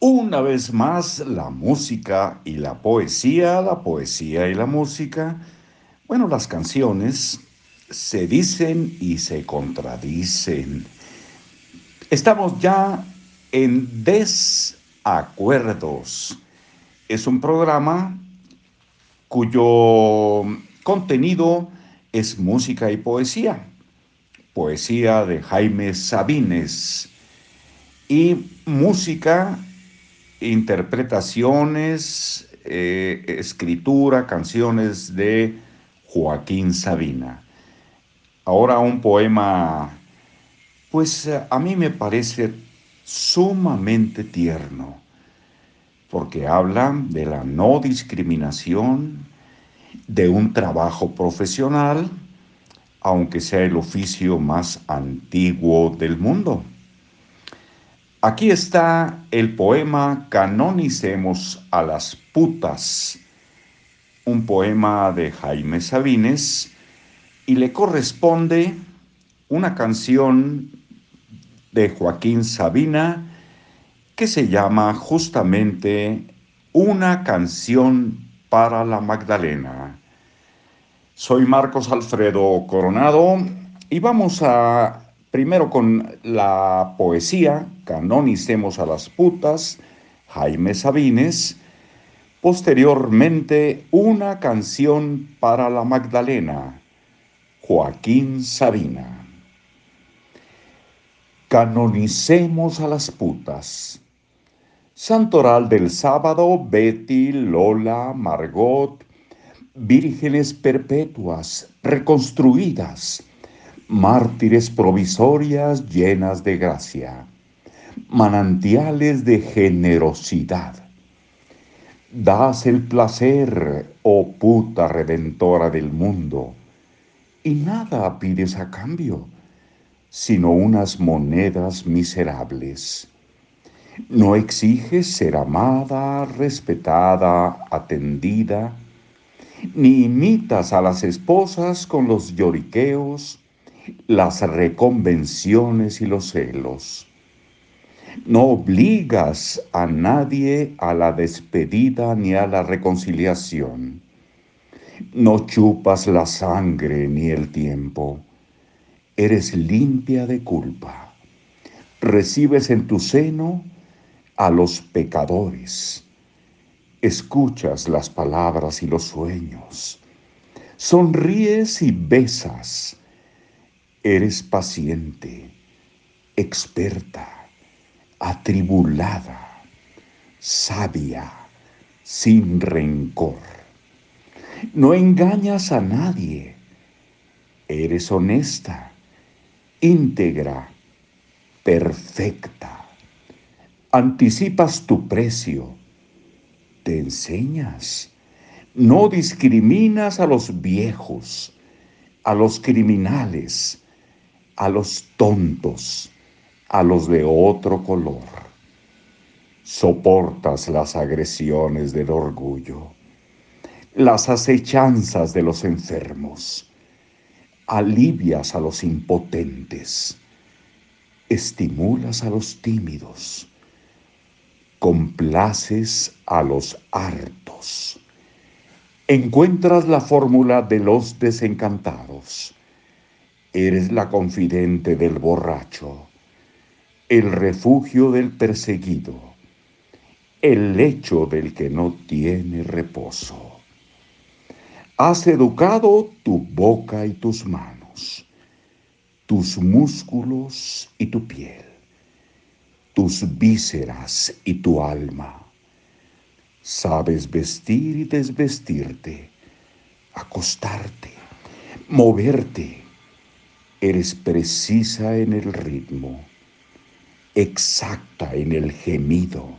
Una vez más, la música y la poesía, la poesía y la música. Bueno, las canciones se dicen y se contradicen. Estamos ya en Desacuerdos. Es un programa cuyo contenido es música y poesía. Poesía de Jaime Sabines y música, interpretaciones, eh, escritura, canciones de Joaquín Sabina. Ahora un poema, pues a mí me parece sumamente tierno, porque habla de la no discriminación, de un trabajo profesional, aunque sea el oficio más antiguo del mundo. Aquí está el poema Canonicemos a las putas, un poema de Jaime Sabines, y le corresponde una canción de Joaquín Sabina que se llama justamente Una canción para la Magdalena. Soy Marcos Alfredo Coronado y vamos a primero con la poesía Canonicemos a las putas, Jaime Sabines, posteriormente una canción para la Magdalena, Joaquín Sabina. Canonicemos a las putas. Santoral del sábado, Betty, Lola, Margot, vírgenes perpetuas, reconstruidas, mártires provisorias llenas de gracia, manantiales de generosidad. Das el placer, oh puta redentora del mundo, y nada pides a cambio, sino unas monedas miserables no exiges ser amada, respetada, atendida, ni imitas a las esposas con los lloriqueos, las reconvenciones y los celos. No obligas a nadie a la despedida ni a la reconciliación. No chupas la sangre ni el tiempo. Eres limpia de culpa. Recibes en tu seno a los pecadores. Escuchas las palabras y los sueños. Sonríes y besas. Eres paciente, experta, atribulada, sabia, sin rencor. No engañas a nadie. Eres honesta, íntegra, perfecta anticipas tu precio, te enseñas, no discriminas a los viejos, a los criminales, a los tontos, a los de otro color. Soportas las agresiones del orgullo, las acechanzas de los enfermos, alivias a los impotentes, estimulas a los tímidos, complaces a los hartos. Encuentras la fórmula de los desencantados. Eres la confidente del borracho, el refugio del perseguido, el lecho del que no tiene reposo. Has educado tu boca y tus manos, tus músculos y tu piel tus vísceras y tu alma. Sabes vestir y desvestirte, acostarte, moverte. Eres precisa en el ritmo, exacta en el gemido,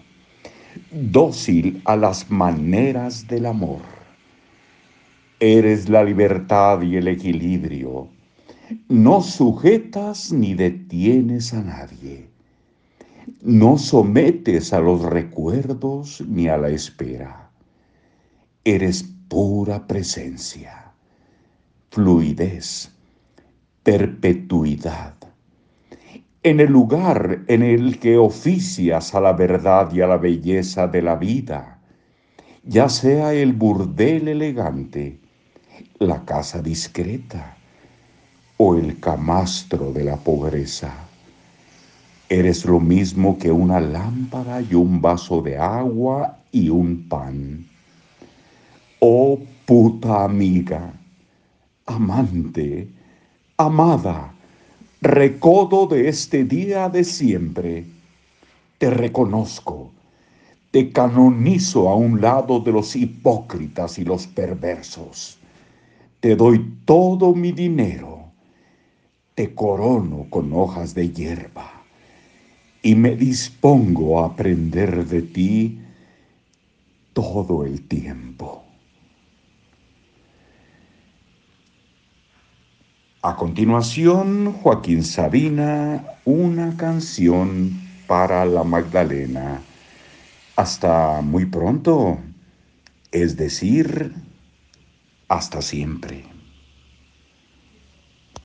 dócil a las maneras del amor. Eres la libertad y el equilibrio. No sujetas ni detienes a nadie no sometes a los recuerdos ni a la espera. Eres pura presencia, fluidez, perpetuidad. en el lugar en el que oficias a la verdad y a la belleza de la vida, ya sea el burdel elegante, la casa discreta o el camastro de la pobreza. Eres lo mismo que una lámpara y un vaso de agua y un pan. Oh puta amiga, amante, amada, recodo de este día de siempre, te reconozco, te canonizo a un lado de los hipócritas y los perversos. Te doy todo mi dinero, te corono con hojas de hierba y me dispongo a aprender de ti todo el tiempo. A continuación, Joaquín Sabina, una canción para la Magdalena. Hasta muy pronto, es decir, hasta siempre.